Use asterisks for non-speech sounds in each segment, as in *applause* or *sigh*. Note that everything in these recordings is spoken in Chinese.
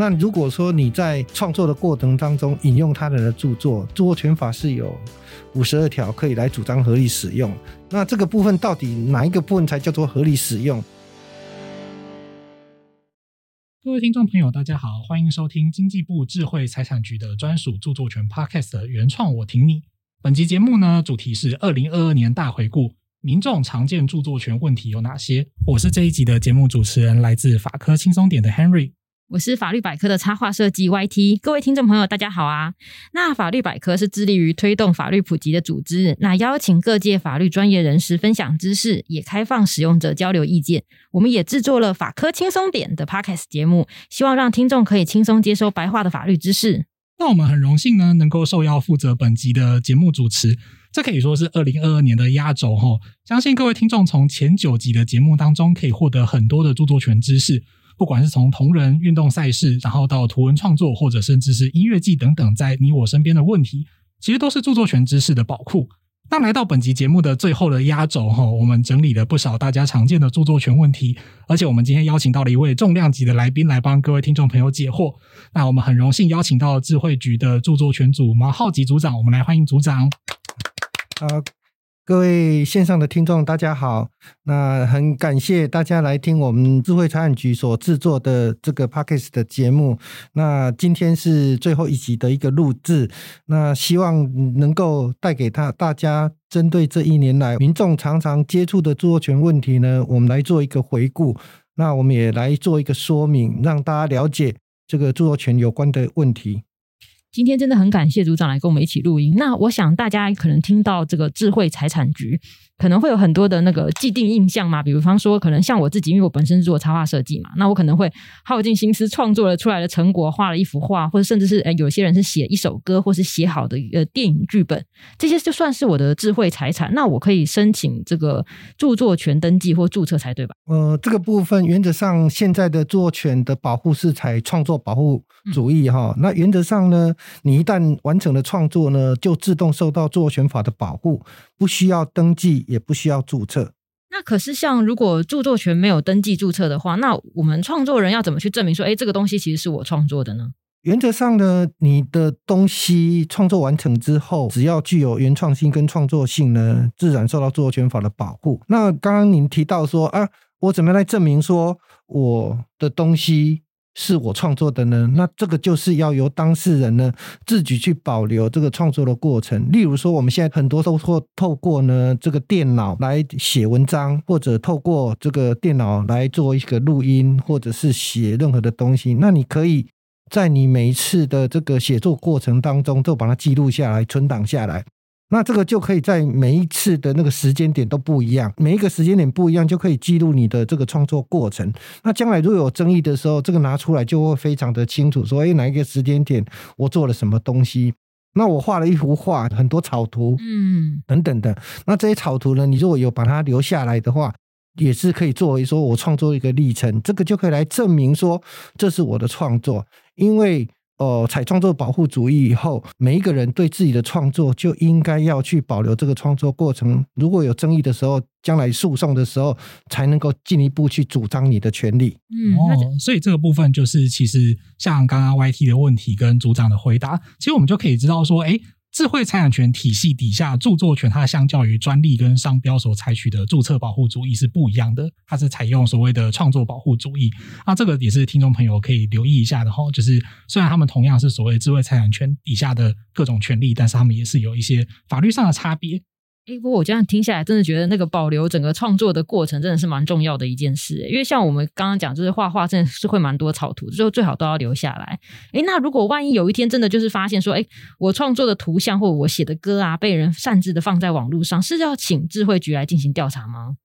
那如果说你在创作的过程当中引用他人的著作，著作权法是有五十二条可以来主张合理使用。那这个部分到底哪一个部分才叫做合理使用？各位听众朋友，大家好，欢迎收听经济部智慧财产局的专属著作权 Podcast 原创我听你。本集节目呢，主题是二零二二年大回顾，民众常见著作权问题有哪些？我是这一集的节目主持人，来自法科轻松点的 Henry。我是法律百科的插画设计 YT，各位听众朋友，大家好啊！那法律百科是致力于推动法律普及的组织，那邀请各界法律专业人士分享知识，也开放使用者交流意见。我们也制作了法科轻松点的 Podcast 节目，希望让听众可以轻松接收白话的法律知识。那我们很荣幸呢，能够受邀负责本集的节目主持，这可以说是二零二二年的压轴哈。相信各位听众从前九集的节目当中，可以获得很多的著作权知识。不管是从同人运动赛事，然后到图文创作，或者甚至是音乐季等等，在你我身边的问题，其实都是著作权知识的宝库。那来到本集节目的最后的压轴哈，我们整理了不少大家常见的著作权问题，而且我们今天邀请到了一位重量级的来宾来帮各位听众朋友解惑。那我们很荣幸邀请到智慧局的著作权组毛浩吉组长，我们来欢迎组长。好。各位线上的听众，大家好。那很感谢大家来听我们智慧财产局所制作的这个 Podcast 的节目。那今天是最后一集的一个录制。那希望能够带给他大家针对这一年来民众常常接触的著作权问题呢，我们来做一个回顾。那我们也来做一个说明，让大家了解这个著作权有关的问题。今天真的很感谢组长来跟我们一起录音。那我想大家可能听到这个智慧财产局。可能会有很多的那个既定印象嘛，比方说，可能像我自己，因为我本身做插画设计嘛，那我可能会耗尽心思创作了出来的成果，画了一幅画，或者甚至是诶有些人是写一首歌，或是写好的一个电影剧本，这些就算是我的智慧财产，那我可以申请这个著作权登记或注册才对吧？呃，这个部分原则上现在的著作权的保护是采创作保护主义哈、那原则上呢，你一旦完成了创作呢，就自动受到著作权法的保护，不需要登记。也不需要注册。那可是，像如果著作权没有登记注册的话，那我们创作人要怎么去证明说，哎，这个东西其实是我创作的呢？原则上呢，你的东西创作完成之后，只要具有原创性跟创作性呢，自然受到著作权法的保护。那刚刚您提到说啊，我怎么来证明说我的东西？是我创作的呢，那这个就是要由当事人呢自己去保留这个创作的过程。例如说，我们现在很多都会透过呢这个电脑来写文章，或者透过这个电脑来做一个录音，或者是写任何的东西。那你可以在你每一次的这个写作过程当中，都把它记录下来，存档下来。那这个就可以在每一次的那个时间点都不一样，每一个时间点不一样，就可以记录你的这个创作过程。那将来如果有争议的时候，这个拿出来就会非常的清楚，说，哎，哪一个时间点我做了什么东西？那我画了一幅画，很多草图，嗯，等等的。那这些草图呢，你如果有把它留下来的话，也是可以作为说我创作一个历程，这个就可以来证明说这是我的创作，因为。哦，采创作保护主义以后，每一个人对自己的创作就应该要去保留这个创作过程。如果有争议的时候，将来诉讼的时候，才能够进一步去主张你的权利。嗯，哦，所以这个部分就是，其实像刚刚 YT 的问题跟组长的回答，其实我们就可以知道说，哎。智慧财产权体系底下，著作权它相较于专利跟商标所采取的注册保护主义是不一样的，它是采用所谓的创作保护主义。那这个也是听众朋友可以留意一下的哈，就是虽然他们同样是所谓智慧财产权底下的各种权利，但是他们也是有一些法律上的差别。哎，不过我这样听下来，真的觉得那个保留整个创作的过程真的是蛮重要的一件事。因为像我们刚刚讲，就是画画真的是会蛮多草图，最后最好都要留下来。哎，那如果万一有一天真的就是发现说，哎，我创作的图像或我写的歌啊，被人擅自的放在网络上，是要请智慧局来进行调查吗？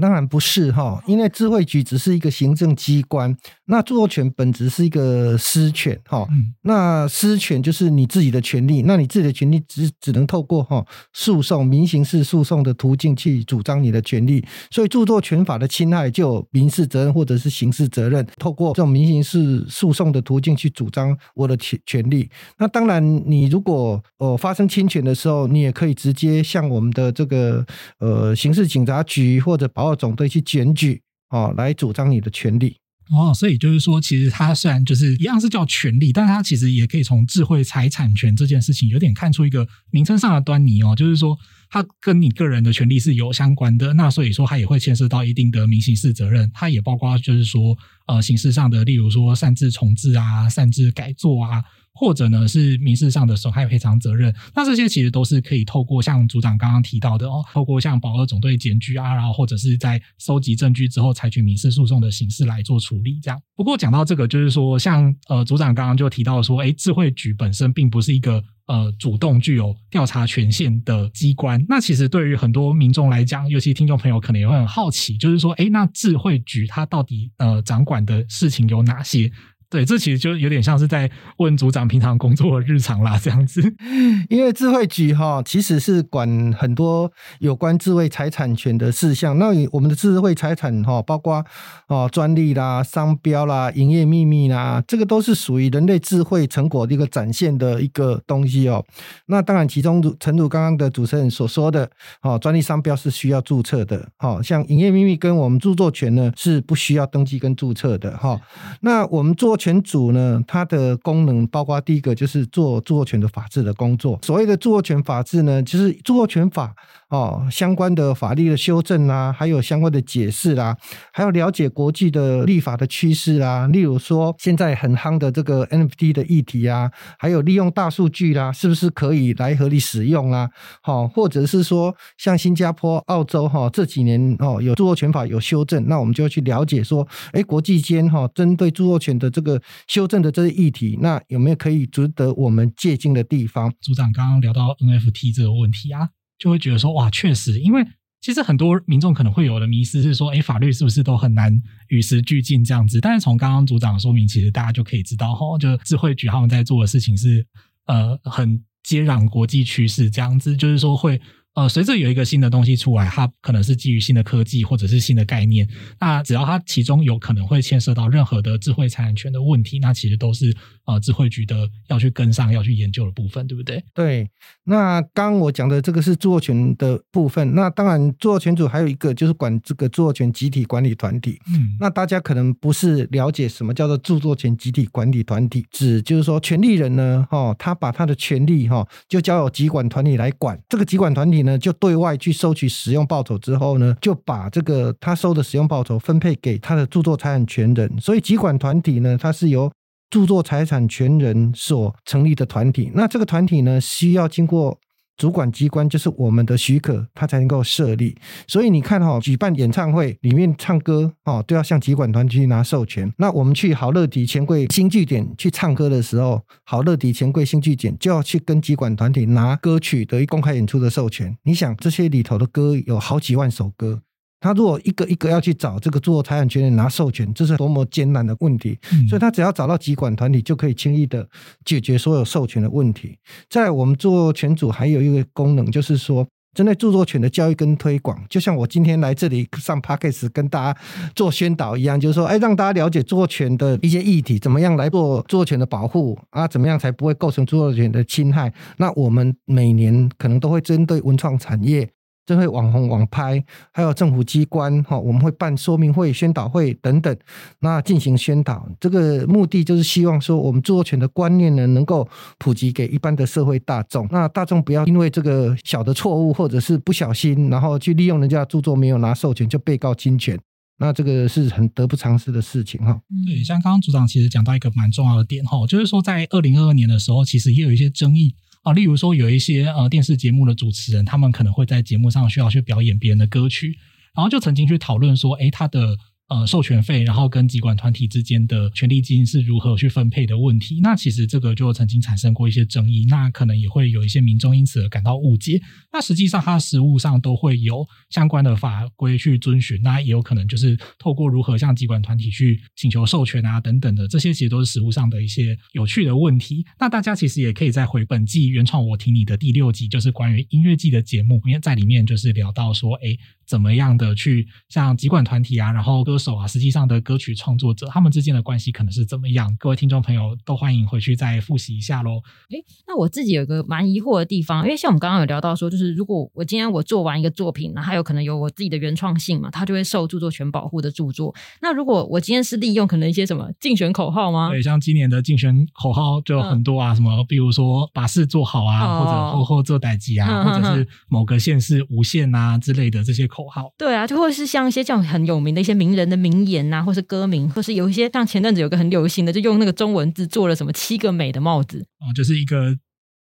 当然不是哈，因为智慧局只是一个行政机关，那著作权本质是一个私权哈，那私权就是你自己的权利，那你自己的权利只只能透过哈诉讼、民刑事诉讼的途径去主张你的权利，所以著作权法的侵害就有民事责任或者是刑事责任，透过这种民刑事诉讼的途径去主张我的权权利。那当然，你如果呃发生侵权的时候，你也可以直接向我们的这个呃刑事警察局或者保。到总队去检举，哦，来主张你的权利。哦，所以就是说，其实它虽然就是一样是叫权利，但它其实也可以从智慧财产权这件事情有点看出一个名称上的端倪哦，就是说它跟你个人的权利是有相关的，那所以说它也会牵涉到一定的民刑事责任，它也包括就是说呃刑事上的，例如说擅自重制啊、擅自改作啊。或者呢是民事上的损害赔偿责任，那这些其实都是可以透过像组长刚刚提到的哦，透过像保二总队检举啊，然后或者是在收集证据之后采取民事诉讼的形式来做处理。这样。不过讲到这个，就是说像呃组长刚刚就提到说，诶，智慧局本身并不是一个呃主动具有调查权限的机关。那其实对于很多民众来讲，尤其听众朋友可能也会很好奇，就是说，诶，那智慧局它到底呃掌管的事情有哪些？对，这其实就有点像是在问组长平常工作日常啦，这样子。*laughs* 因为智慧局哈，其实是管很多有关智慧财产权的事项。那我们的智慧财产哈，包括哦专利啦、商标啦、营业秘密啦，这个都是属于人类智慧成果的一个展现的一个东西哦。那当然，其中诚如刚刚的主持人所说的，哦，专利商标是需要注册的。哦，像营业秘密跟我们著作权呢，是不需要登记跟注册的。哈，那我们做权组呢，它的功能包括第一个就是做著作权的法制的工作。所谓的著作权法制呢，就是著作权法哦相关的法律的修正啦，还有相关的解释啦，还有了解国际的立法的趋势啦。例如说，现在很夯的这个 NFT 的议题啊，还有利用大数据啦，是不是可以来合理使用啊？好，或者是说，像新加坡、澳洲哈这几年哦有著作权法有修正，那我们就要去了解说，哎，国际间哈针对著作权的这个。修正的这些议题，那有没有可以值得我们借鉴的地方？组长刚刚聊到 NFT 这个问题啊，就会觉得说，哇，确实，因为其实很多民众可能会有的迷思是说，诶，法律是不是都很难与时俱进这样子？但是从刚刚组长说明，其实大家就可以知道，哈，就智慧局他们在做的事情是，呃，很接壤国际趋势这样子，就是说会。呃，随着有一个新的东西出来，它可能是基于新的科技或者是新的概念。那只要它其中有可能会牵涉到任何的智慧财产权的问题，那其实都是呃智慧局的要去跟上、要去研究的部分，对不对？对。那刚刚我讲的这个是著作权的部分。那当然，著作权组还有一个就是管这个著作权集体管理团体。嗯。那大家可能不是了解什么叫做著作权集体管理团体，指就是说权利人呢，哈，他把他的权利哈，就交由集管团体来管。这个集管团体。呢，就对外去收取使用报酬之后呢，就把这个他收的使用报酬分配给他的著作财产权人。所以，集管团体呢，它是由著作财产权人所成立的团体。那这个团体呢，需要经过。主管机关就是我们的许可，他才能够设立。所以你看哈，举办演唱会里面唱歌哦，都要向集管团去拿授权。那我们去好乐迪钱柜新据点去唱歌的时候，好乐迪钱柜新据点就要去跟集管团体拿歌曲的公开演出的授权。你想这些里头的歌有好几万首歌。他如果一个一个要去找这个著作财产权人拿授权，这是多么艰难的问题。所以他只要找到集管团体，就可以轻易的解决所有授权的问题。在我们著作权组还有一个功能，就是说针对著作权的教育跟推广，就像我今天来这里上 p a c k a g e 跟大家做宣导一样，就是说，哎，让大家了解著作权的一些议题，怎么样来做著作权的保护啊？怎么样才不会构成著作权的侵害？那我们每年可能都会针对文创产业。这会网红网拍，还有政府机关哈，我们会办说明会、宣导会等等，那进行宣导。这个目的就是希望说，我们著作权的观念呢，能够普及给一般的社会大众。那大众不要因为这个小的错误或者是不小心，然后去利用人家著作没有拿授权就被告侵权，那这个是很得不偿失的事情哈。对，像刚刚组长其实讲到一个蛮重要的点哈，就是说在二零二二年的时候，其实也有一些争议。啊，例如说有一些呃电视节目的主持人，他们可能会在节目上需要去表演别人的歌曲，然后就曾经去讨论说，诶，他的。呃，授权费，然后跟集管团体之间的权利金是如何去分配的问题，那其实这个就曾经产生过一些争议，那可能也会有一些民众因此而感到误解。那实际上，它实务上都会有相关的法规去遵循，那也有可能就是透过如何向集管团体去请求授权啊等等的，这些其实都是实务上的一些有趣的问题。那大家其实也可以再回本季原创我听你的第六集，就是关于音乐季的节目，因为在里面就是聊到说，诶怎么样的去像集管团体啊，然后歌手啊，实际上的歌曲创作者他们之间的关系可能是怎么样？各位听众朋友都欢迎回去再复习一下喽。诶，那我自己有一个蛮疑惑的地方，因为像我们刚刚有聊到说，就是如果我今天我做完一个作品，那它有可能有我自己的原创性嘛，它就会受著作权保护的著作。那如果我今天是利用可能一些什么竞选口号吗？对，像今年的竞选口号就有很多啊，嗯、什么比如说把事做好啊，哦、或者后后做代志啊，嗯、或者是某个县市无限啊之类的这些口号。对啊，就会是像一些这样很有名的一些名人的名言啊，或是歌名，或是有一些像前阵子有个很流行的，就用那个中文字做了什么七个美的帽子哦，就是一个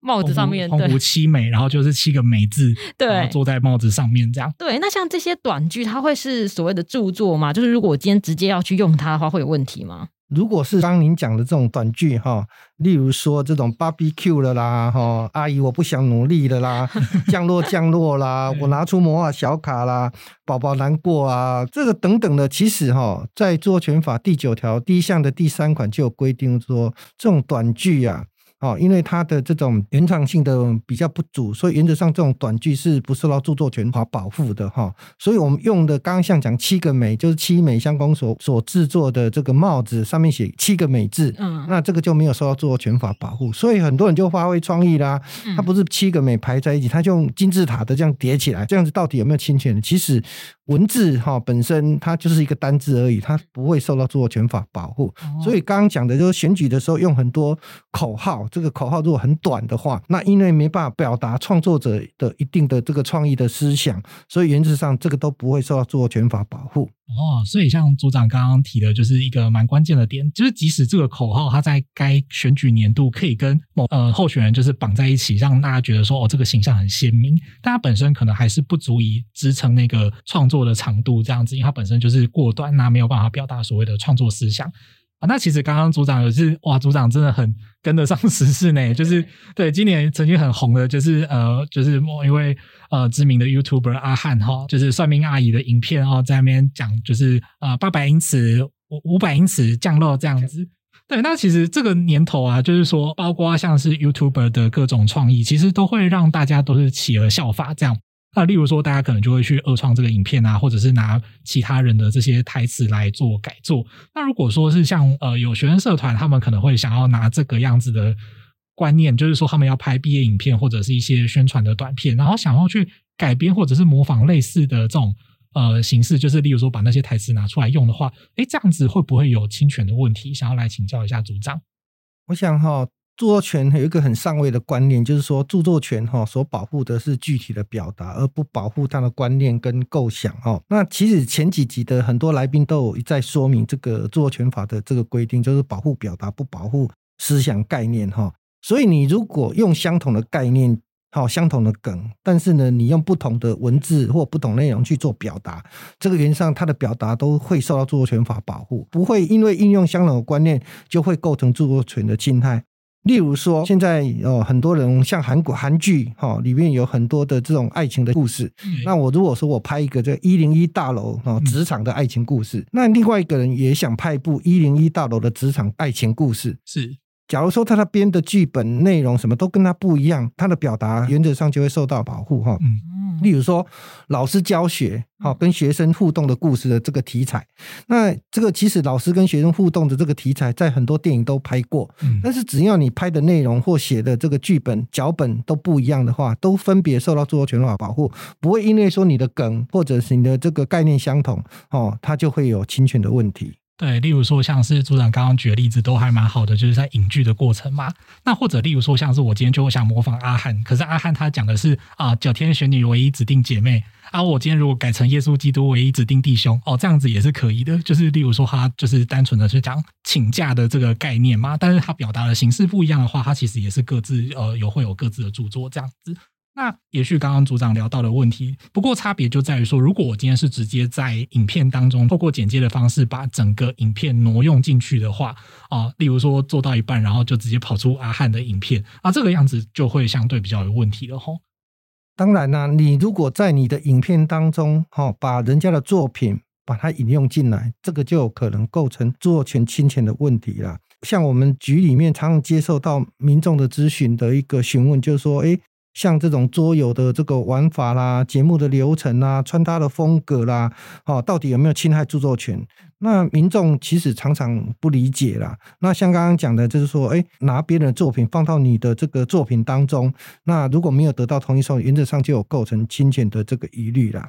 帽子上面鸿鵠七美，然后就是七个美字，对，坐在帽子上面这样。对，那像这些短句，它会是所谓的著作吗？就是如果我今天直接要去用它的话，会有问题吗？如果是刚您讲的这种短句哈，例如说这种 barbecue 了啦哈，阿姨我不想努力了啦，*laughs* 降落降落啦，我拿出魔法小卡啦，宝宝难过啊，这个等等的，其实哈，在著作权法第九条第一项的第三款就有规定说，这种短句啊。哦，因为它的这种原创性的比较不足，所以原则上这种短句是不受到著作权法保护的哈。所以我们用的刚刚像讲七个美，就是七美相公所所制作的这个帽子，上面写七个美字，嗯，那这个就没有受到著作权法保护。所以很多人就发挥创意啦，它不是七个美排在一起，它就用金字塔的这样叠起来，这样子到底有没有侵权？其实。文字哈本身它就是一个单字而已，它不会受到著作权法保护。所以刚刚讲的就是选举的时候用很多口号，这个口号如果很短的话，那因为没办法表达创作者的一定的这个创意的思想，所以原则上这个都不会受到著作权法保护。哦，所以像组长刚刚提的，就是一个蛮关键的点，就是即使这个口号它在该选举年度可以跟某呃候选人就是绑在一起，让大家觉得说哦这个形象很鲜明，但它本身可能还是不足以支撑那个创作的长度这样子，因为它本身就是过短那、没有办法表达所谓的创作思想。啊，那其实刚刚组长也是哇，组长真的很跟得上时事呢。就是 *laughs* 对今年曾经很红的，就是呃，就是某一位呃知名的 YouTuber 阿汉哈，就是算命阿姨的影片哦，在那边讲就是呃八百英尺、五五百英尺降落这样子。对，那其实这个年头啊，就是说，包括像是 YouTuber 的各种创意，其实都会让大家都是企鹅效法这样。那例如说，大家可能就会去二创这个影片啊，或者是拿其他人的这些台词来做改作。那如果说是像呃有学生社团，他们可能会想要拿这个样子的观念，就是说他们要拍毕业影片或者是一些宣传的短片，然后想要去改编或者是模仿类似的这种呃形式，就是例如说把那些台词拿出来用的话，诶，这样子会不会有侵权的问题？想要来请教一下组长。我想哈。著作权有一个很上位的观念，就是说著作权哈所保护的是具体的表达，而不保护它的观念跟构想哈。那其实前几集的很多来宾都有在说明这个著作权法的这个规定，就是保护表达，不保护思想概念哈。所以你如果用相同的概念，好相同的梗，但是呢，你用不同的文字或不同内容去做表达，这个原则上它的表达都会受到著作权法保护，不会因为应用相同的观念就会构成著作权的侵害。例如说，现在哦，很多人像韩国韩剧哈，里面有很多的这种爱情的故事。嗯、那我如果说我拍一个这一零一大楼哦职场的爱情故事，嗯、那另外一个人也想拍一部一零一大楼的职场爱情故事，是。假如说他那边的剧本内容什么都跟他不一样，他的表达原则上就会受到保护哈。嗯，例如说老师教学，好跟学生互动的故事的这个题材，那这个其实老师跟学生互动的这个题材，在很多电影都拍过。嗯，但是只要你拍的内容或写的这个剧本脚本都不一样的话，都分别受到著作权法保护，不会因为说你的梗或者是你的这个概念相同哦，它就会有侵权的问题。对，例如说像是组长刚刚举的例子都还蛮好的，就是在影剧的过程嘛。那或者例如说像是我今天就想模仿阿汉，可是阿汉他讲的是啊，九天玄女唯一指定姐妹啊，我今天如果改成耶稣基督唯一指定弟兄哦，这样子也是可以的。就是例如说他就是单纯的是讲请假的这个概念嘛，但是他表达的形式不一样的话，他其实也是各自呃有会有各自的著作这样子。那也许刚刚组长聊到的问题，不过差别就在于说，如果我今天是直接在影片当中透过剪接的方式把整个影片挪用进去的话，啊，例如说做到一半，然后就直接跑出阿汉的影片，啊，这个样子就会相对比较有问题了吼。当然啦，你如果在你的影片当中，哈，把人家的作品把它引用进来，这个就有可能构成作权侵权的问题了。像我们局里面常常接受到民众的咨询的一个询问，就是说，诶像这种桌游的这个玩法啦、节目的流程啦、穿搭的风格啦，哦，到底有没有侵害著作权？那民众其实常常不理解啦。那像刚刚讲的，就是说，哎，拿别人的作品放到你的这个作品当中，那如果没有得到同意授权，原则上就有构成侵权的这个疑虑啦。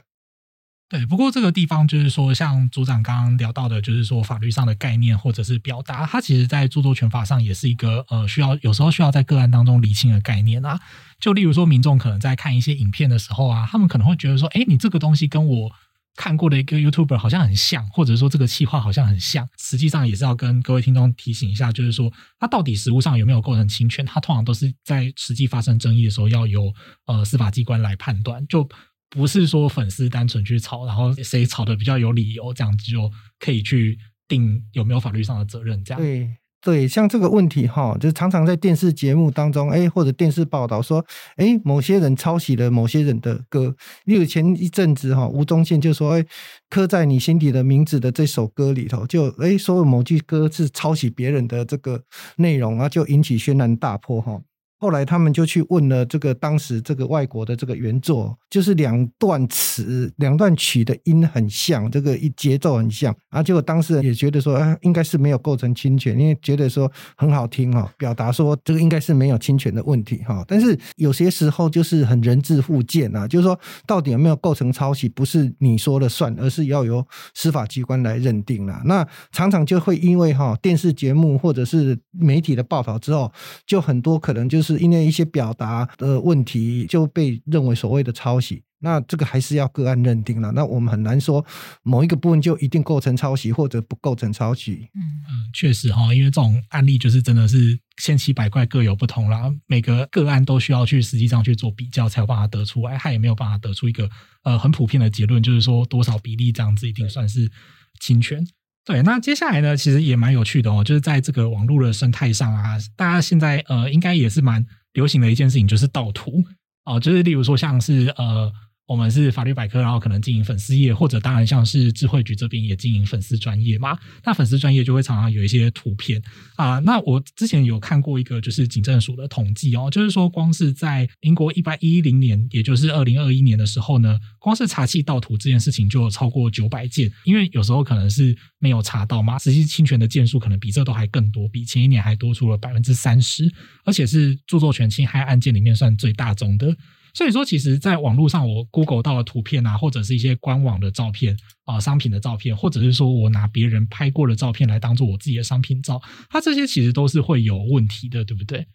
对，不过这个地方就是说，像组长刚刚聊到的，就是说法律上的概念或者是表达，它其实在著作权法上也是一个呃需要有时候需要在个案当中厘清的概念啊。就例如说，民众可能在看一些影片的时候啊，他们可能会觉得说，哎，你这个东西跟我看过的一个 YouTuber 好像很像，或者说这个企划好像很像，实际上也是要跟各位听众提醒一下，就是说它到底实务上有没有构成侵权，它通常都是在实际发生争议的时候要由呃司法机关来判断。就不是说粉丝单纯去吵，然后谁吵得比较有理由，这样子就可以去定有没有法律上的责任。这样对对，像这个问题哈，就常常在电视节目当中，哎，或者电视报道说，哎，某些人抄袭了某些人的歌。例如前一阵子哈，吴宗宪就说，哎，刻在你心底的名字的这首歌里头，就哎说有某句歌是抄袭别人的这个内容啊，就引起轩然大波哈。后来他们就去问了这个当时这个外国的这个原作，就是两段词、两段曲的音很像，这个一节奏很像，啊，结果当事人也觉得说，啊，应该是没有构成侵权，因为觉得说很好听哈，表达说这个应该是没有侵权的问题哈。但是有些时候就是很人质互见啊，就是说到底有没有构成抄袭，不是你说了算，而是要由司法机关来认定了。那常常就会因为哈电视节目或者是媒体的报道之后，就很多可能就是。因为一些表达的问题就被认为所谓的抄袭，那这个还是要个案认定了。那我们很难说某一个部分就一定构成抄袭或者不构成抄袭。嗯嗯，确实哈，因为这种案例就是真的是千奇百怪，各有不同啦。每个个案都需要去实际上去做比较，才有办法得出来。他也没有办法得出一个呃很普遍的结论，就是说多少比例这样子一定算是侵权。对，那接下来呢，其实也蛮有趣的哦，就是在这个网络的生态上啊，大家现在呃，应该也是蛮流行的一件事情，就是盗图哦，就是例如说像是呃。我们是法律百科，然后可能经营粉丝业，或者当然像是智慧局这边也经营粉丝专业嘛。那粉丝专业就会常常有一些图片啊。那我之前有看过一个就是警政署的统计哦，就是说光是在英国一八一零年，也就是二零二一年的时候呢，光是查缉盗图这件事情就有超过九百件。因为有时候可能是没有查到嘛，实际侵权的件数可能比这都还更多，比前一年还多出了百分之三十，而且是著作权侵害案件里面算最大宗的。所以说，其实，在网络上，我 Google 到了图片啊，或者是一些官网的照片啊、商品的照片，或者是说我拿别人拍过的照片来当做我自己的商品照，它这些其实都是会有问题的，对不对？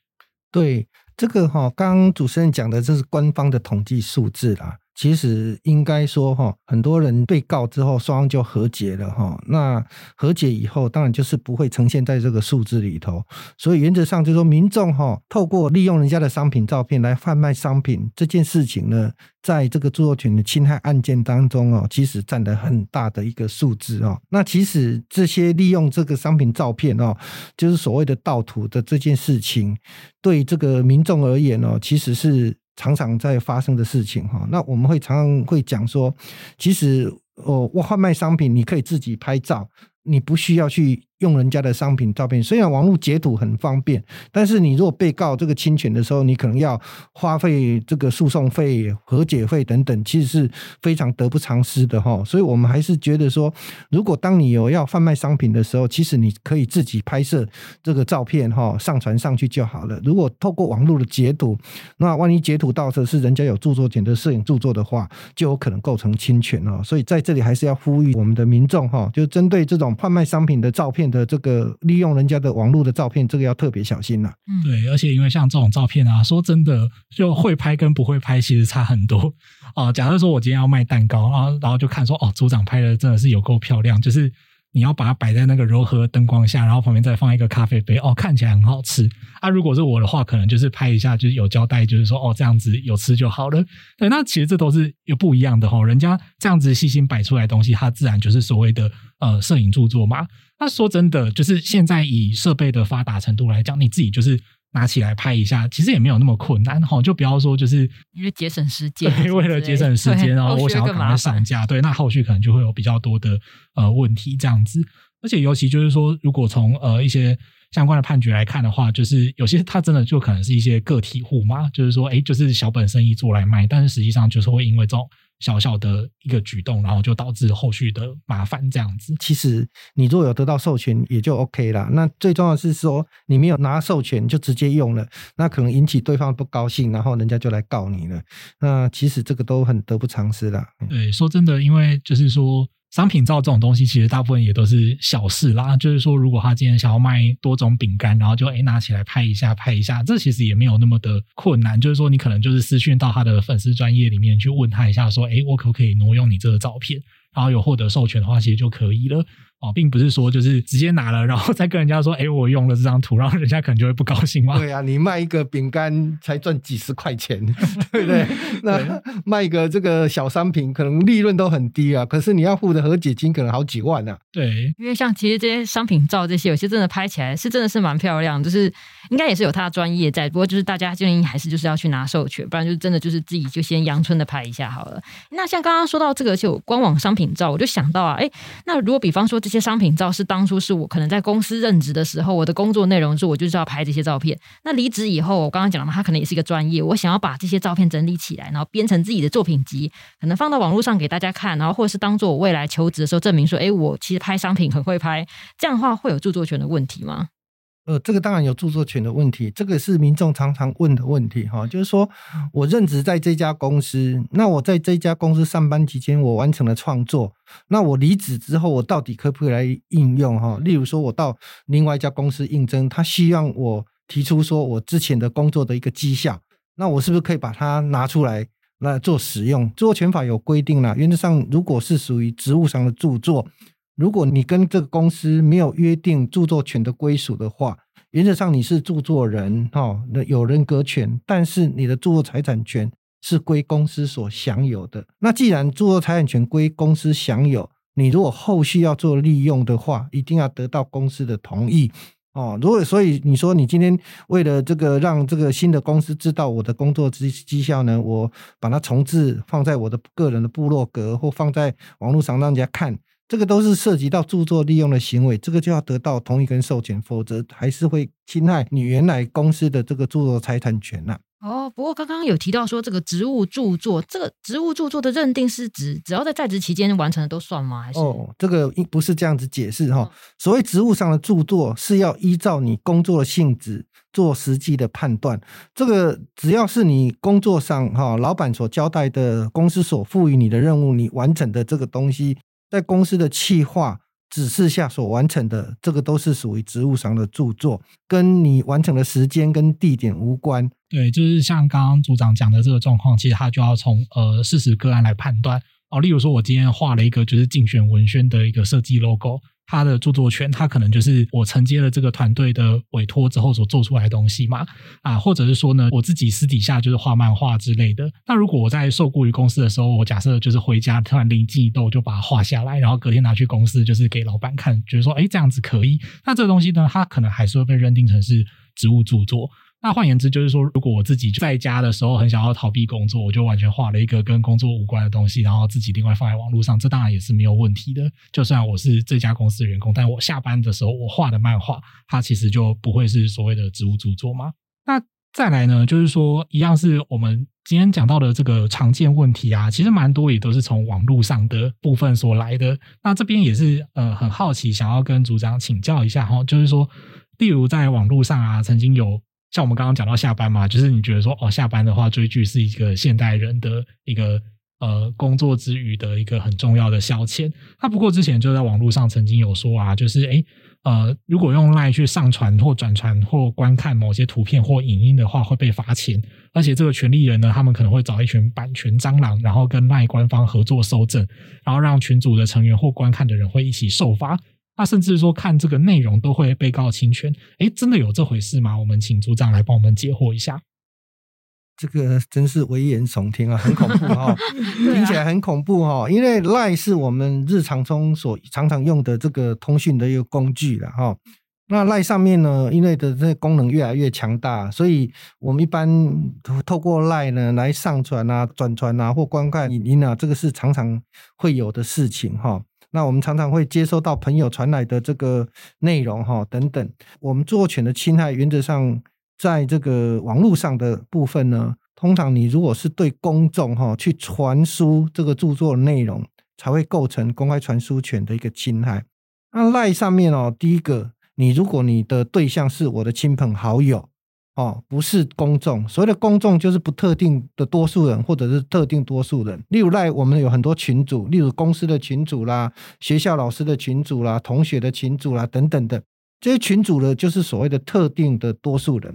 对，这个哈，刚刚主持人讲的这是官方的统计数字啦。其实应该说哈，很多人被告之后，双方就和解了哈。那和解以后，当然就是不会呈现在这个数字里头。所以原则上就是说，民众哈透过利用人家的商品照片来贩卖商品这件事情呢，在这个著作权的侵害案件当中哦，其实占了很大的一个数字哦。那其实这些利用这个商品照片哦，就是所谓的盗图的这件事情，对这个民众而言哦，其实是。常常在发生的事情哈，那我们会常常会讲说，其实哦，我贩卖商品，你可以自己拍照，你不需要去。用人家的商品照片，虽然网络截图很方便，但是你如果被告这个侵权的时候，你可能要花费这个诉讼费、和解费等等，其实是非常得不偿失的哈。所以我们还是觉得说，如果当你有要贩卖商品的时候，其实你可以自己拍摄这个照片哈，上传上去就好了。如果透过网络的截图，那万一截图到的是人家有著作权的摄影著作的话，就有可能构成侵权哦。所以在这里还是要呼吁我们的民众哈，就针对这种贩卖商品的照片。的这个利用人家的网络的照片，这个要特别小心了。嗯，对，而且因为像这种照片啊，说真的，就会拍跟不会拍其实差很多啊。假设说我今天要卖蛋糕啊，然后就看说哦，组长拍的真的是有够漂亮，就是。你要把它摆在那个柔和灯光下，然后旁边再放一个咖啡杯，哦，看起来很好吃啊。如果是我的话，可能就是拍一下，就是有交代，就是说哦，这样子有吃就好了。对，那其实这都是有不一样的哈。人家这样子细心摆出来的东西，它自然就是所谓的呃摄影著作嘛。那说真的，就是现在以设备的发达程度来讲，你自己就是。拿起来拍一下，其实也没有那么困难哈，就不要说就是因为节省时间，对，为了节省时间，然后我想要赶快上架，对，那后续可能就会有比较多的呃问题这样子。而且尤其就是说，如果从呃一些相关的判决来看的话，就是有些他真的就可能是一些个体户嘛，就是说，哎，就是小本生意做来卖，但是实际上就是会因为这种。小小的一个举动，然后就导致后续的麻烦，这样子。其实你若有得到授权，也就 OK 了。那最重要的是说，你没有拿授权就直接用了，那可能引起对方不高兴，然后人家就来告你了。那其实这个都很得不偿失啦。对，说真的，因为就是说。商品照这种东西，其实大部分也都是小事啦。就是说，如果他今天想要卖多种饼干，然后就诶拿起来拍一下，拍一下，这其实也没有那么的困难。就是说，你可能就是私讯到他的粉丝专业里面去问他一下，说，诶我可不可以挪用你这个照片？然后有获得授权的话，其实就可以了。哦，并不是说就是直接拿了，然后再跟人家说，哎，我用了这张图，然后人家可能就会不高兴嘛。对啊，你卖一个饼干才赚几十块钱，*laughs* 对不对？*laughs* 那 *laughs* 卖一个这个小商品，可能利润都很低啊，可是你要付的和解金可能好几万啊。对，因为像其实这些商品照这些，有些真的拍起来是真的是蛮漂亮，就是应该也是有他的专业在。不过就是大家建议还是就是要去拿授权，不然就是真的就是自己就先阳春的拍一下好了。那像刚刚说到这个就官网商品照，我就想到啊，哎，那如果比方说这些些商品照是当初是我可能在公司任职的时候，我的工作内容是我就是要拍这些照片。那离职以后，我刚刚讲了嘛，他可能也是一个专业，我想要把这些照片整理起来，然后编成自己的作品集，可能放到网络上给大家看，然后或者是当做我未来求职的时候证明说，哎，我其实拍商品很会拍。这样的话会有著作权的问题吗？呃，这个当然有著作权的问题，这个是民众常常问的问题哈。就是说我任职在这家公司，那我在这家公司上班期间，我完成了创作，那我离职之后，我到底可不可以来应用哈？例如说，我到另外一家公司应征，他希望我提出说我之前的工作的一个绩效，那我是不是可以把它拿出来来做使用？著作权法有规定了，原则上如果是属于职务上的著作。如果你跟这个公司没有约定著作权的归属的话，原则上你是著作人，哈，那有人格权，但是你的著作财产权是归公司所享有的。那既然著作财产权归公司享有，你如果后续要做利用的话，一定要得到公司的同意哦。如果所以你说你今天为了这个让这个新的公司知道我的工作绩绩效呢，我把它重置放在我的个人的部落格或放在网络上让人家看。这个都是涉及到著作利用的行为，这个就要得到同意跟授权，否则还是会侵害你原来公司的这个著作财产权呐、啊。哦，不过刚刚有提到说这个职务著作，这个职务著作的认定是指只要在在职期间完成的都算吗？还是？哦，这个不是这样子解释哈、哦。所谓职务上的著作是要依照你工作的性质做实际的判断。这个只要是你工作上哈、哦，老板所交代的，公司所赋予你的任务，你完成的这个东西。在公司的企划指示下所完成的，这个都是属于职务上的著作，跟你完成的时间跟地点无关。对，就是像刚刚组长讲的这个状况，其实他就要从呃事实个案来判断哦。例如说，我今天画了一个就是竞选文宣的一个设计 logo。他的著作权，他可能就是我承接了这个团队的委托之后所做出来的东西嘛，啊，或者是说呢，我自己私底下就是画漫画之类的。那如果我在受雇于公司的时候，我假设就是回家突然灵机一动，就把它画下来，然后隔天拿去公司就是给老板看，觉得说，哎，这样子可以。那这个东西呢，它可能还是会被认定成是职务著作。那换言之，就是说，如果我自己在家的时候很想要逃避工作，我就完全画了一个跟工作无关的东西，然后自己另外放在网络上，这当然也是没有问题的。就算我是这家公司的员工，但我下班的时候我画的漫画，它其实就不会是所谓的职务著作吗？那再来呢，就是说，一样是我们今天讲到的这个常见问题啊，其实蛮多也都是从网络上的部分所来的。那这边也是呃很好奇，想要跟组长请教一下哈，就是说，例如在网络上啊，曾经有。像我们刚刚讲到下班嘛，就是你觉得说哦，下班的话追剧是一个现代人的一个呃工作之余的一个很重要的消遣。那不过之前就在网络上曾经有说啊，就是诶呃，如果用 LINE 去上传或转传或观看某些图片或影音的话，会被罚钱。而且这个权利人呢，他们可能会找一群版权蟑螂，然后跟 LINE 官方合作收证，然后让群组的成员或观看的人会一起受罚。那甚至说看这个内容都会被告侵权，诶，真的有这回事吗？我们请组长来帮我们解惑一下。这个真是危言耸听啊，很恐怖哈、*laughs* 哦，听起来很恐怖哈、哦。因为 LINE 是我们日常中所常常用的这个通讯的一个工具了哈。那 LINE 上面呢，因为的这个功能越来越强大，所以我们一般透过 LINE 呢来上传啊、转传啊或观看影音啊，这个是常常会有的事情哈。那我们常常会接收到朋友传来的这个内容哈等等。我们著作权的侵害，原则上在这个网络上的部分呢，通常你如果是对公众哈去传输这个著作内容，才会构成公开传输权的一个侵害。那赖上面哦，第一个，你如果你的对象是我的亲朋好友。哦，不是公众，所谓的公众就是不特定的多数人，或者是特定多数人。例如赖，我们有很多群组，例如公司的群组啦，学校老师的群组啦，同学的群组啦，等等的，这些群组呢，就是所谓的特定的多数人。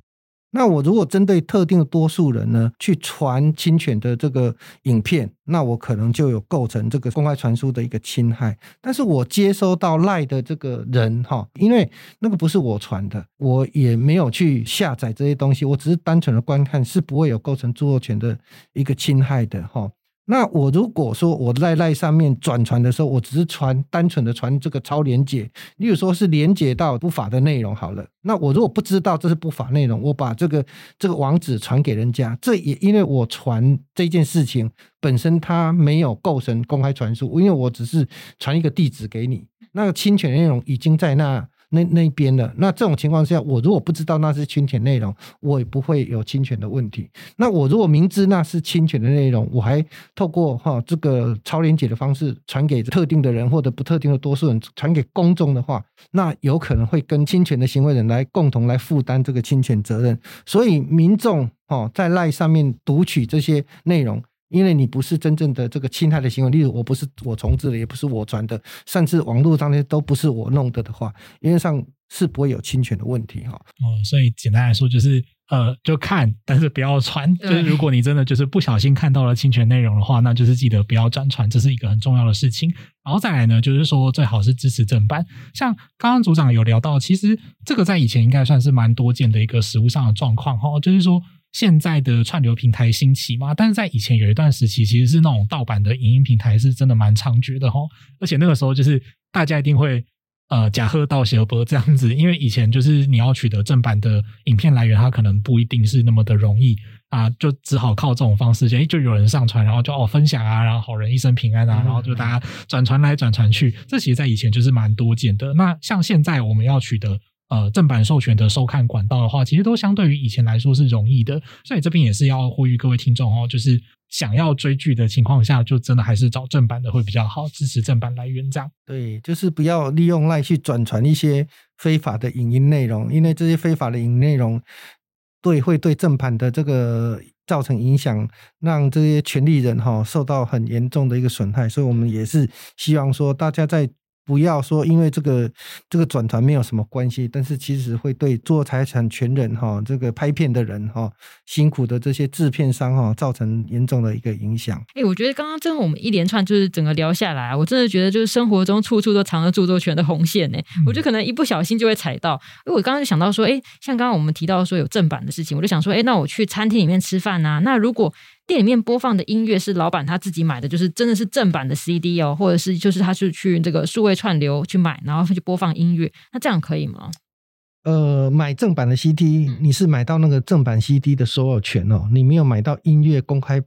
那我如果针对特定的多数人呢，去传侵权的这个影片，那我可能就有构成这个公开传输的一个侵害。但是我接收到赖的这个人哈，因为那个不是我传的，我也没有去下载这些东西，我只是单纯的观看，是不会有构成著作权的一个侵害的哈。那我如果说我在赖上面转传的时候，我只是传单纯的传这个超连接，例如说是连接到不法的内容好了。那我如果不知道这是不法内容，我把这个这个网址传给人家，这也因为我传这件事情本身它没有构成公开传输，因为我只是传一个地址给你，那个侵权内容已经在那。那那边的，那这种情况下，我如果不知道那是侵权内容，我也不会有侵权的问题。那我如果明知那是侵权的内容，我还透过哈这个超连接的方式传给特定的人或者不特定的多数人，传给公众的话，那有可能会跟侵权的行为人来共同来负担这个侵权责任。所以民众哈在赖上面读取这些内容。因为你不是真正的这个侵害的行为，例如我不是我重制的，也不是我传的，甚至网络上面都不是我弄的的话，原则上是不会有侵权的问题哈。哦，所以简单来说就是，呃，就看，但是不要传。就是如果你真的就是不小心看到了侵权内容的话，那就是记得不要转传，这是一个很重要的事情。然后再来呢，就是说最好是支持正版。像刚刚组长有聊到，其实这个在以前应该算是蛮多见的一个实物上的状况哈，就是说。现在的串流平台兴起嘛，但是在以前有一段时期，其实是那种盗版的影音平台是真的蛮猖獗的哦。而且那个时候就是大家一定会呃假贺盗邪播这样子，因为以前就是你要取得正版的影片来源，它可能不一定是那么的容易啊，就只好靠这种方式，就就有人上传，然后就哦分享啊，然后好人一生平安啊，然后就大家转传来转传去，这其实在以前就是蛮多见的。那像现在我们要取得。呃，正版授权的收看管道的话，其实都相对于以前来说是容易的，所以这边也是要呼吁各位听众哦，就是想要追剧的情况下，就真的还是找正版的会比较好，支持正版来源这样。对，就是不要利用赖去转传一些非法的影音内容，因为这些非法的影音内容对会对正版的这个造成影响，让这些权利人哈受到很严重的一个损害，所以我们也是希望说大家在。不要说，因为这个这个转团没有什么关系，但是其实会对做财产权人哈，这个拍片的人哈，辛苦的这些制片商哈，造成严重的一个影响。哎，我觉得刚刚真的我们一连串就是整个聊下来，我真的觉得就是生活中处处都藏着著作权的红线呢。我就可能一不小心就会踩到。因为我刚刚就想到说，哎，像刚刚我们提到说有正版的事情，我就想说，哎，那我去餐厅里面吃饭啊，那如果。店里面播放的音乐是老板他自己买的，就是真的是正版的 CD 哦，或者是就是他是去这个数位串流去买，然后去播放音乐，那这样可以吗？呃，买正版的 CD，你是买到那个正版 CD 的所有权哦，你没有买到音乐公开。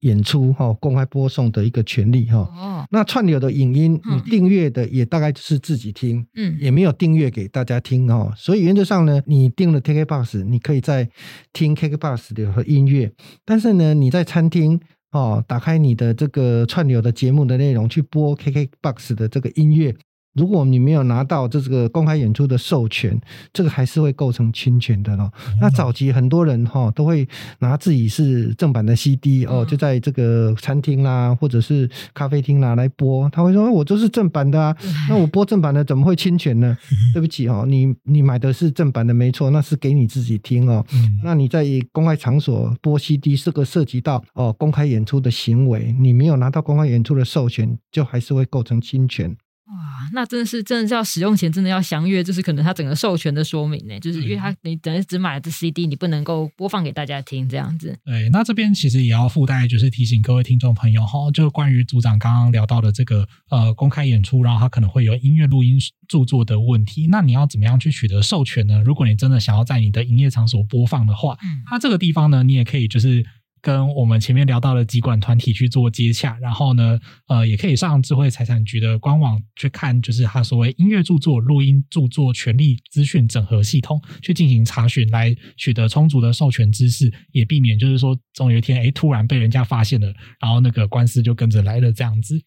演出哈，公开播送的一个权利哈。哦，那串流的影音，你订阅的也大概就是自己听，嗯，也没有订阅给大家听哦。所以原则上呢，你订了 KKBOX，你可以在听 KKBOX 的和音乐，但是呢，你在餐厅哦，打开你的这个串流的节目的内容去播 KKBOX 的这个音乐。如果你没有拿到这个公开演出的授权，这个还是会构成侵权的咯。那早期很多人哈都会拿自己是正版的 CD 哦，就在这个餐厅啦或者是咖啡厅啦来播，他会说：“我这是正版的啊，那我播正版的怎么会侵权呢？”对不起哦，你你买的是正版的没错，那是给你自己听哦。那你在公开场所播 CD，这个涉及到哦公开演出的行为，你没有拿到公开演出的授权，就还是会构成侵权。哇，那真的是真的是要使用前真的要详阅，就是可能它整个授权的说明呢，就是因为它你等于只买了这 CD，你不能够播放给大家听这样子。对，那这边其实也要附带，就是提醒各位听众朋友哈，就关于组长刚刚聊到的这个呃公开演出，然后他可能会有音乐录音著作的问题，那你要怎么样去取得授权呢？如果你真的想要在你的营业场所播放的话，嗯，那这个地方呢，你也可以就是。跟我们前面聊到的集管团体去做接洽，然后呢，呃，也可以上智慧财产局的官网去看，就是它所谓音乐著作、录音著作权利资讯整合系统去进行查询，来取得充足的授权知识，也避免就是说总有一天，哎，突然被人家发现了，然后那个官司就跟着来了这样子。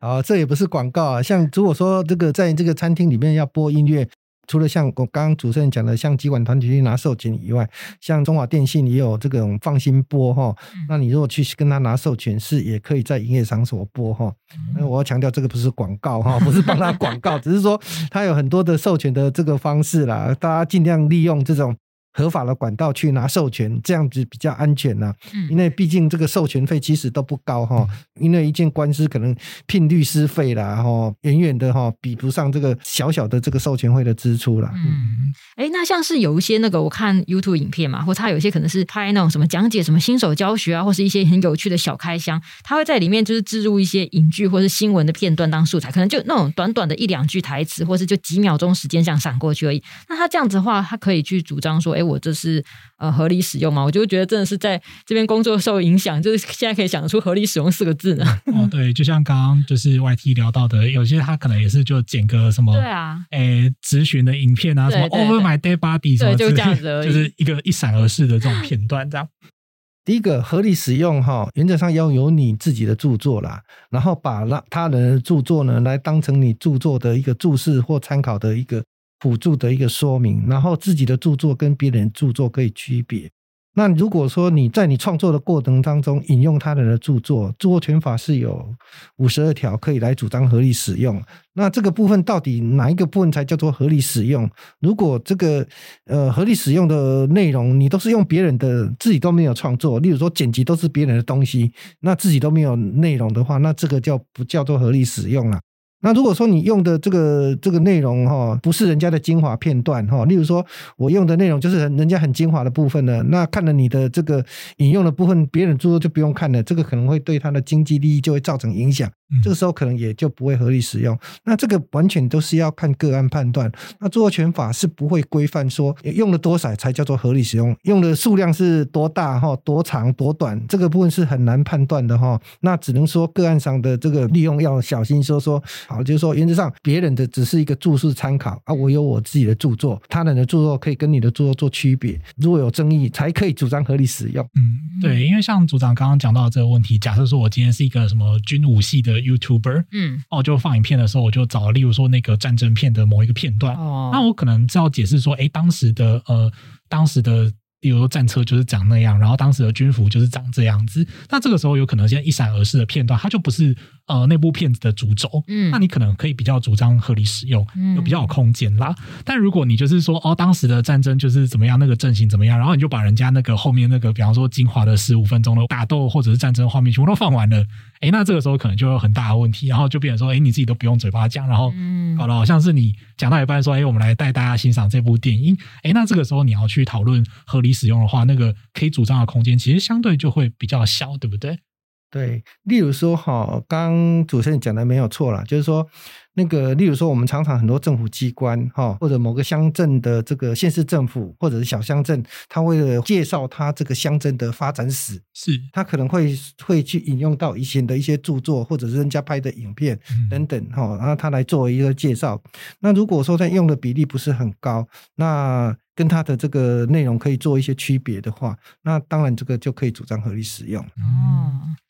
好，这也不是广告啊，像如果说这个在这个餐厅里面要播音乐。除了像我刚刚主持人讲的，像集管团体去拿授权以外，像中华电信也有这种放心播哈。那你如果去跟他拿授权，是也可以在营业场所播哈。那我要强调，这个不是广告哈，不是帮他广告，*laughs* 只是说他有很多的授权的这个方式啦，大家尽量利用这种。合法的管道去拿授权，这样子比较安全呐、啊。嗯，因为毕竟这个授权费其实都不高哈，因为一件官司可能聘律师费啦哈，远远的哈比不上这个小小的这个授权费的支出啦。嗯，哎，那像是有一些那个我看 YouTube 影片嘛，或他有一些可能是拍那种什么讲解什么新手教学啊，或是一些很有趣的小开箱，他会在里面就是置入一些影剧或是新闻的片段当素材，可能就那种短短的一两句台词，或是就几秒钟时间这样闪过去而已。那他这样子的话，他可以去主张说，哎。我这是呃合理使用嘛？我就觉得真的是在这边工作受影响，就是现在可以想得出合理使用四个字呢。哦，对，就像刚刚就是 YT 聊到的，有些他可能也是就剪个什么，对啊，诶，咨询的影片啊，什么 Over My Dead Body 什么，就这样子而已，就是一个一闪而逝的这种片段，这样。第一个合理使用哈，原则上要有你自己的著作啦，然后把那他人的著作呢来当成你著作的一个注释或参考的一个。辅助的一个说明，然后自己的著作跟别人著作可以区别。那如果说你在你创作的过程当中引用他人的著作，著作权法是有五十二条可以来主张合理使用。那这个部分到底哪一个部分才叫做合理使用？如果这个呃合理使用的内容你都是用别人的，自己都没有创作，例如说剪辑都是别人的东西，那自己都没有内容的话，那这个叫不叫做合理使用了？那如果说你用的这个这个内容哈，不是人家的精华片段哈，例如说我用的内容就是人家很精华的部分呢，那看了你的这个引用的部分，别人著作就不用看了，这个可能会对他的经济利益就会造成影响。这个时候可能也就不会合理使用，那这个完全都是要看个案判断。那著作权法是不会规范说用了多少才叫做合理使用，用的数量是多大哈、多长、多短，这个部分是很难判断的哈。那只能说个案上的这个利用要小心说说好，就是说原则上别人的只是一个注释参考啊，我有我自己的著作，他人的著作可以跟你的著作做区别，如果有争议才可以主张合理使用。嗯，对，因为像组长刚刚讲到的这个问题，假设说我今天是一个什么军武系的。YouTuber，嗯，哦，就放影片的时候，我就找，例如说那个战争片的某一个片段，哦，那我可能是要解释说，哎，当时的呃，当时的。比如说战车就是长那样，然后当时的军服就是长这样子。那这个时候有可能现在一闪而逝的片段，它就不是呃那部片子的主轴。嗯，那你可能可以比较主张合理使用，嗯，有比较有空间啦。但如果你就是说哦，当时的战争就是怎么样，那个阵型怎么样，然后你就把人家那个后面那个，比方说精华的十五分钟的打斗或者是战争画面全部都放完了，哎，那这个时候可能就有很大的问题，然后就变成说，哎，你自己都不用嘴巴讲，然后搞得好像是你讲到一半说，哎，我们来带大家欣赏这部电影，哎，那这个时候你要去讨论合理。使用的话，那个可以主张的空间其实相对就会比较小，对不对？对，例如说哈，刚主持人讲的没有错啦，就是说那个，例如说我们常常很多政府机关哈，或者某个乡镇的这个县市政府或者是小乡镇，他为了介绍他这个乡镇的发展史，是他可能会会去引用到以前的一些著作，或者是人家拍的影片等等哈，然后他来作为一个介绍。那如果说他用的比例不是很高，那跟它的这个内容可以做一些区别的话，那当然这个就可以主张合理使用。哦，哎，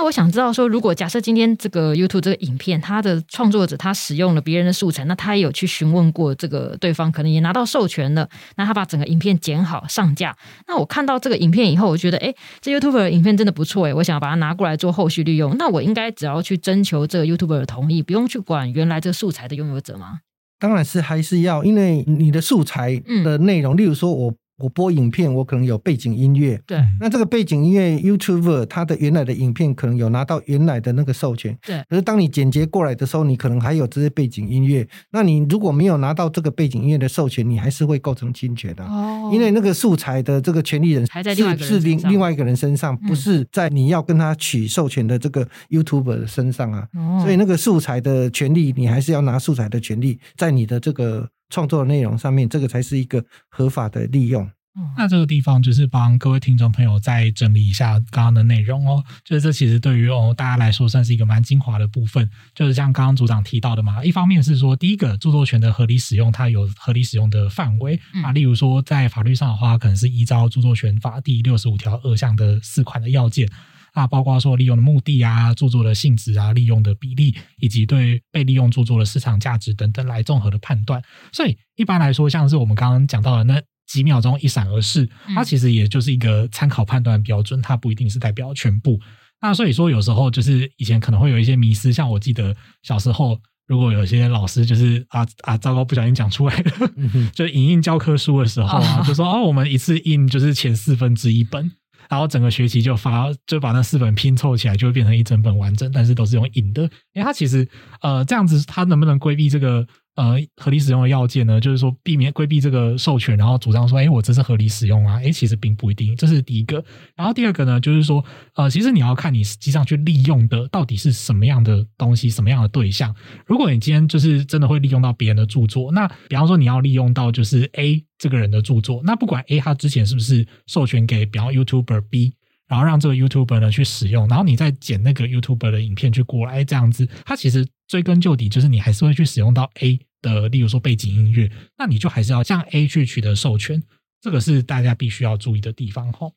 那我想知道说，如果假设今天这个 YouTube 这个影片，它的创作者他使用了别人的素材，那他也有去询问过这个对方，可能也拿到授权了，那他把整个影片剪好上架。那我看到这个影片以后，我觉得，哎，这 YouTuber 的影片真的不错，哎，我想要把它拿过来做后续利用。那我应该只要去征求这个 YouTuber 的同意，不用去管原来这个素材的拥有者吗？当然是还是要，因为你的素材的内容，嗯、例如说我。我播影片，我可能有背景音乐。对，那这个背景音乐，YouTuber 他的原来的影片可能有拿到原来的那个授权。对。可是当你剪接过来的时候，你可能还有这些背景音乐。那你如果没有拿到这个背景音乐的授权，你还是会构成侵权的。哦。因为那个素材的这个权利人是还在另外是另另外一个人身上，不是在你要跟他取授权的这个 YouTuber 的身上啊。哦。所以那个素材的权利，你还是要拿素材的权利在你的这个创作的内容上面，这个才是一个合法的利用。那这个地方就是帮各位听众朋友再整理一下刚刚的内容哦，就是这其实对于哦大家来说算是一个蛮精华的部分，就是像刚刚组长提到的嘛，一方面是说第一个著作权的合理使用，它有合理使用的范围啊，例如说在法律上的话，可能是依照著作权法第六十五条二项的四款的要件啊，包括说利用的目的啊、著作的性质啊、利用的比例以及对被利用著作的市场价值等等来综合的判断。所以一般来说，像是我们刚刚讲到的那。几秒钟一闪而逝，它其实也就是一个参考判断标准，它不一定是代表全部。那所以说，有时候就是以前可能会有一些迷失，像我记得小时候，如果有些老师就是啊啊，糟糕，不小心讲出来了，*laughs* 就影印教科书的时候啊，就说哦，我们一次印就是前四分之一本，然后整个学期就发，就把那四本拼凑起来，就会变成一整本完整，但是都是用印的。因为它其实呃这样子，它能不能规避这个？呃，合理使用的要件呢，就是说避免规避这个授权，然后主张说，哎，我这是合理使用啊，哎，其实并不一定，这是第一个。然后第二个呢，就是说，呃，其实你要看你实际上去利用的到底是什么样的东西，什么样的对象。如果你今天就是真的会利用到别人的著作，那比方说你要利用到就是 A 这个人的著作，那不管 A 他之前是不是授权给比方 YouTuber B，然后让这个 YouTuber 呢去使用，然后你再剪那个 YouTuber 的影片去过来这样子，它其实追根究底就是你还是会去使用到 A。的，例如说背景音乐，那你就还是要向 A 去取得授权，这个是大家必须要注意的地方哈。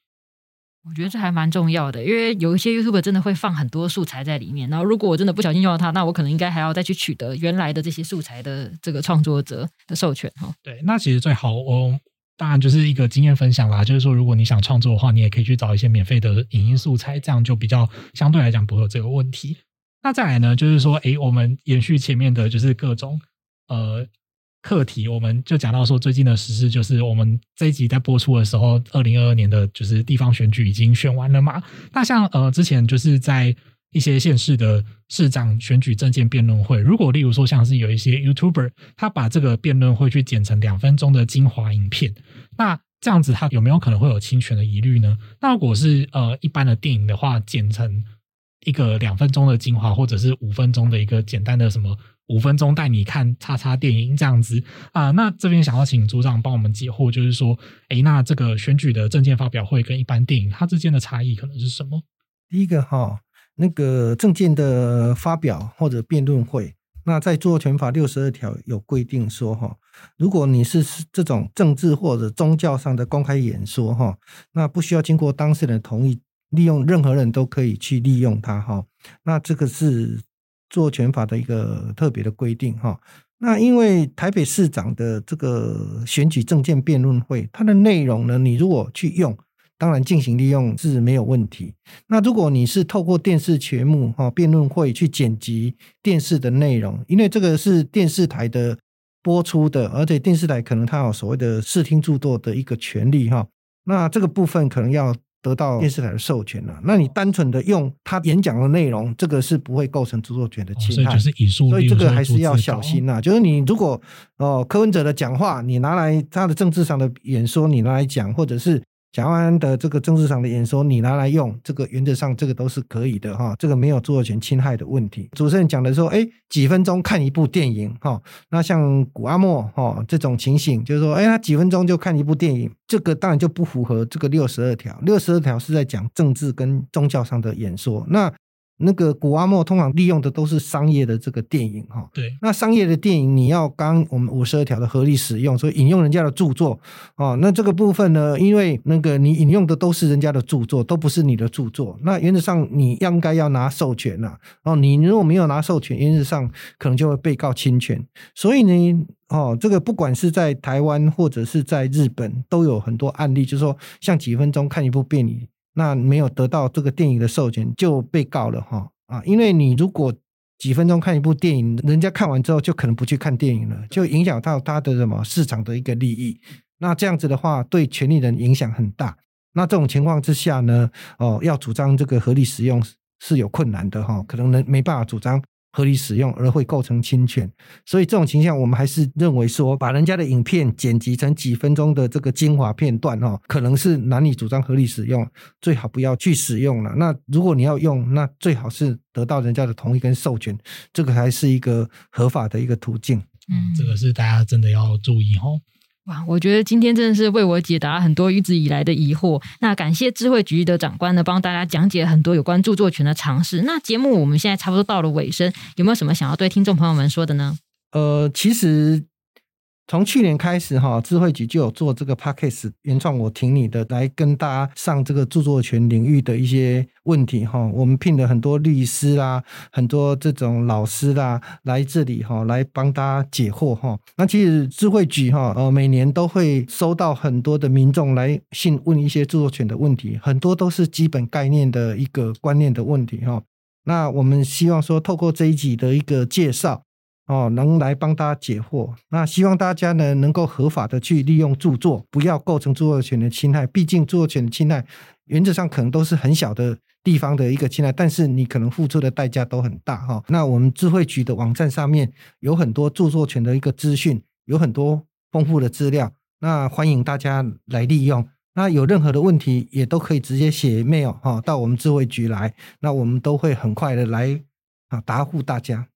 我觉得这还蛮重要的，因为有一些 YouTuber 真的会放很多素材在里面，然后如果我真的不小心用到它，那我可能应该还要再去取得原来的这些素材的这个创作者的授权哈。对，那其实最好我当然就是一个经验分享啦，就是说如果你想创作的话，你也可以去找一些免费的影音素材，这样就比较相对来讲不会有这个问题。那再来呢，就是说，诶，我们延续前面的就是各种。呃，课题我们就讲到说，最近的时事就是我们这一集在播出的时候，二零二二年的就是地方选举已经选完了嘛。那像呃之前就是在一些县市的市长选举政见辩论会，如果例如说像是有一些 YouTuber，他把这个辩论会去剪成两分钟的精华影片，那这样子他有没有可能会有侵权的疑虑呢？那如果是呃一般的电影的话，剪成一个两分钟的精华，或者是五分钟的一个简单的什么？五分钟带你看叉叉电影这样子啊，那这边想要请组长帮我们解惑，就是说，哎，那这个选举的证件发表会跟一般电影它之间的差异可能是什么？第一个哈，那个证件的发表或者辩论会，那在著作权法六十二条有规定说哈，如果你是这种政治或者宗教上的公开演说哈，那不需要经过当事人同意，利用任何人都可以去利用它哈，那这个是。做权法的一个特别的规定哈，那因为台北市长的这个选举政见辩论会，它的内容呢，你如果去用，当然进行利用是没有问题。那如果你是透过电视节目哈辩论会去剪辑电视的内容，因为这个是电视台的播出的，而且电视台可能它有所谓的视听著作的一个权利哈，那这个部分可能要。得到电视台的授权了，那你单纯的用他演讲的内容，这个是不会构成著作权的侵害，哦、所以就是所以这个还是要小心啊。就是你如果哦柯文哲的讲话，你拿来他的政治上的演说，你拿来讲，或者是。蒋万的这个政治上的演说，你拿来用，这个原则上这个都是可以的哈，这个没有著作权侵害的问题。主持人讲的说，哎，几分钟看一部电影哈，那像古阿莫哈这种情形，就是说，哎，他几分钟就看一部电影，这个当然就不符合这个六十二条。六十二条是在讲政治跟宗教上的演说，那。那个古阿莫通常利用的都是商业的这个电影哈，对，那商业的电影你要刚我们五十二条的合理使用，所以引用人家的著作哦，那这个部分呢，因为那个你引用的都是人家的著作，都不是你的著作，那原则上你应该要拿授权呐，哦，你如果没有拿授权，原则上可能就会被告侵权，所以呢，哦，这个不管是在台湾或者是在日本，都有很多案例，就是说像几分钟看一部电影。那没有得到这个电影的授权就被告了哈啊！因为你如果几分钟看一部电影，人家看完之后就可能不去看电影了，就影响到他的什么市场的一个利益。那这样子的话，对权利人影响很大。那这种情况之下呢，哦，要主张这个合理使用是有困难的哈，可能能没办法主张。合理使用而会构成侵权，所以这种情况我们还是认为说，把人家的影片剪辑成几分钟的这个精华片段，哈，可能是难以主张合理使用，最好不要去使用了。那如果你要用，那最好是得到人家的同意跟授权，这个还是一个合法的一个途径。嗯，这个是大家真的要注意哦。哇，我觉得今天真的是为我解答很多一直以来的疑惑。那感谢智慧局的长官呢，帮大家讲解很多有关著作权的常识。那节目我们现在差不多到了尾声，有没有什么想要对听众朋友们说的呢？呃，其实。从去年开始哈，智慧局就有做这个 Podcast 原创，我挺你的，来跟大家上这个著作权领域的一些问题哈。我们聘了很多律师啦，很多这种老师啦，来这里哈，来帮大家解惑哈。那其实智慧局哈，呃，每年都会收到很多的民众来信问一些著作权的问题，很多都是基本概念的一个观念的问题哈。那我们希望说，透过这一集的一个介绍。哦，能来帮大家解惑。那希望大家呢，能够合法的去利用著作，不要构成著作权的侵害。毕竟著作权的侵害，原则上可能都是很小的地方的一个侵害，但是你可能付出的代价都很大哈。那我们智慧局的网站上面有很多著作权的一个资讯，有很多丰富的资料，那欢迎大家来利用。那有任何的问题，也都可以直接写 mail 哈到我们智慧局来，那我们都会很快的来啊答复大家。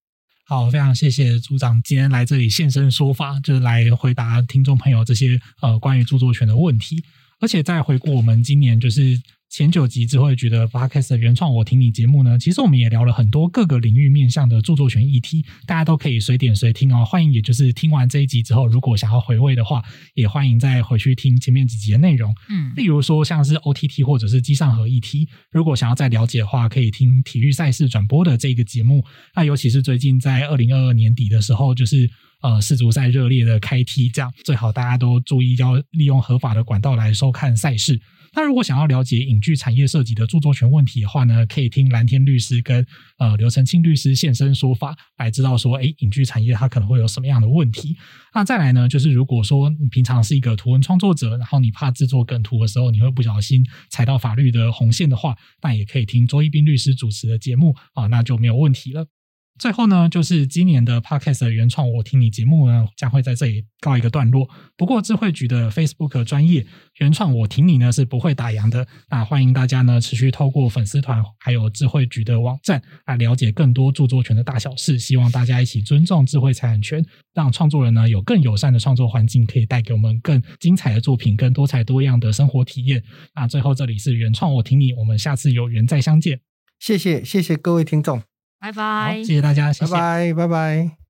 好，非常谢谢组长今天来这里现身说法，就是来回答听众朋友这些呃关于著作权的问题，而且再回顾我们今年就是。前九集智慧局的 Podcast 原创，我挺你节目呢。其实我们也聊了很多各个领域面向的著作权议题，大家都可以随点随听哦。欢迎，也就是听完这一集之后，如果想要回味的话，也欢迎再回去听前面几集的内容。嗯，例如说像是 OTT 或者是机上盒议题，如果想要再了解的话，可以听体育赛事转播的这个节目。那尤其是最近在二零二二年底的时候，就是呃世足赛热烈的开踢，这样最好大家都注意要利用合法的管道来收看赛事。那如果想要了解影剧产业涉及的著作权问题的话呢，可以听蓝天律师跟呃刘成庆律师现身说法，来知道说，哎，影剧产业它可能会有什么样的问题。那再来呢，就是如果说你平常是一个图文创作者，然后你怕制作梗图的时候，你会不小心踩到法律的红线的话，那也可以听周一斌律师主持的节目啊，那就没有问题了。最后呢，就是今年的 Podcast 的原创，我听你节目呢，将会在这里告一个段落。不过智慧局的 Facebook 专业原创我挺你呢是不会打烊的。那欢迎大家呢持续透过粉丝团还有智慧局的网站来了解更多著作权的大小事。希望大家一起尊重智慧财产权，让创作人呢有更友善的创作环境，可以带给我们更精彩的作品，更多彩多样的生活体验。那最后这里是原创我挺你，我们下次有缘再相见。谢谢谢谢各位听众。拜拜，谢谢大家，谢谢，拜拜，拜拜。